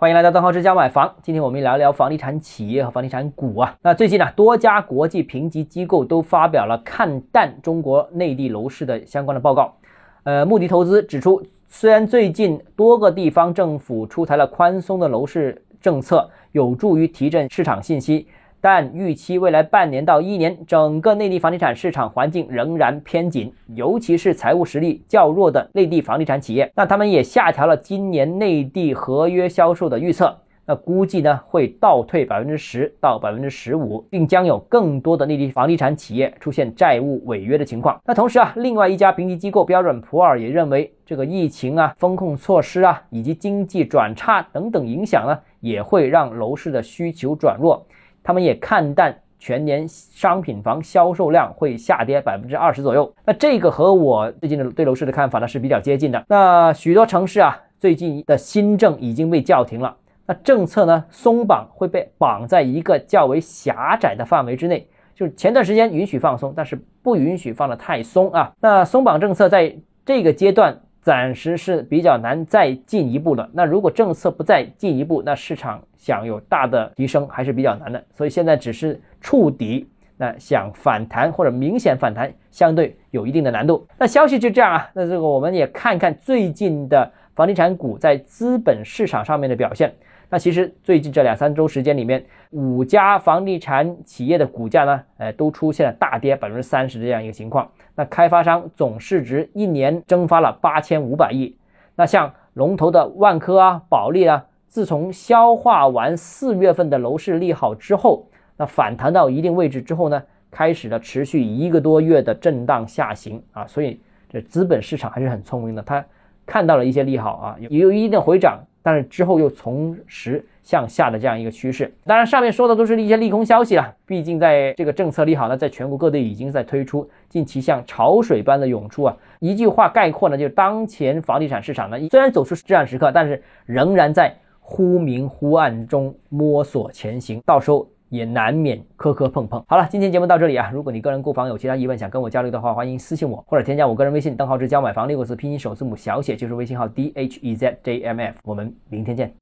欢迎来到邓浩之家买房。今天我们聊聊房地产企业和房地产股啊。那最近呢，多家国际评级机构都发表了看淡中国内地楼市的相关的报告。呃，穆迪投资指出，虽然最近多个地方政府出台了宽松的楼市政策，有助于提振市场信心。但预期未来半年到一年，整个内地房地产市场环境仍然偏紧，尤其是财务实力较弱的内地房地产企业。那他们也下调了今年内地合约销售的预测，那估计呢会倒退百分之十到百分之十五，并将有更多的内地房地产企业出现债务违约的情况。那同时啊，另外一家评级机构标准普尔也认为，这个疫情啊、风控措施啊以及经济转差等等影响呢，也会让楼市的需求转弱。他们也看淡全年商品房销售量会下跌百分之二十左右。那这个和我最近的对楼市的看法呢是比较接近的。那许多城市啊，最近的新政已经被叫停了。那政策呢松绑会被绑在一个较为狭窄的范围之内，就是前段时间允许放松，但是不允许放得太松啊。那松绑政策在这个阶段。暂时是比较难再进一步了。那如果政策不再进一步，那市场想有大的提升还是比较难的。所以现在只是触底，那想反弹或者明显反弹，相对有一定的难度。那消息就这样啊。那这个我们也看看最近的房地产股在资本市场上面的表现。那其实最近这两三周时间里面，五家房地产企业的股价呢，呃，都出现了大跌百分之三十这样一个情况。那开发商总市值一年蒸发了八千五百亿。那像龙头的万科啊、保利啊，自从消化完四月份的楼市利好之后，那反弹到一定位置之后呢，开始了持续一个多月的震荡下行啊。所以这资本市场还是很聪明的，它看到了一些利好啊，有有一定的回涨。但是之后又从实向下的这样一个趋势。当然，上面说的都是一些利空消息了。毕竟在这个政策利好呢，在全国各地已经在推出，近期像潮水般的涌出啊。一句话概括呢，就是当前房地产市场呢，虽然走出至暗时刻，但是仍然在忽明忽暗中摸索前行。到时候。也难免磕磕碰碰。好了，今天节目到这里啊。如果你个人购房有其他疑问，想跟我交流的话，欢迎私信我或者添加我个人微信邓浩志教买房六个字拼音首字母小写就是微信号 d h e z j m f。我们明天见。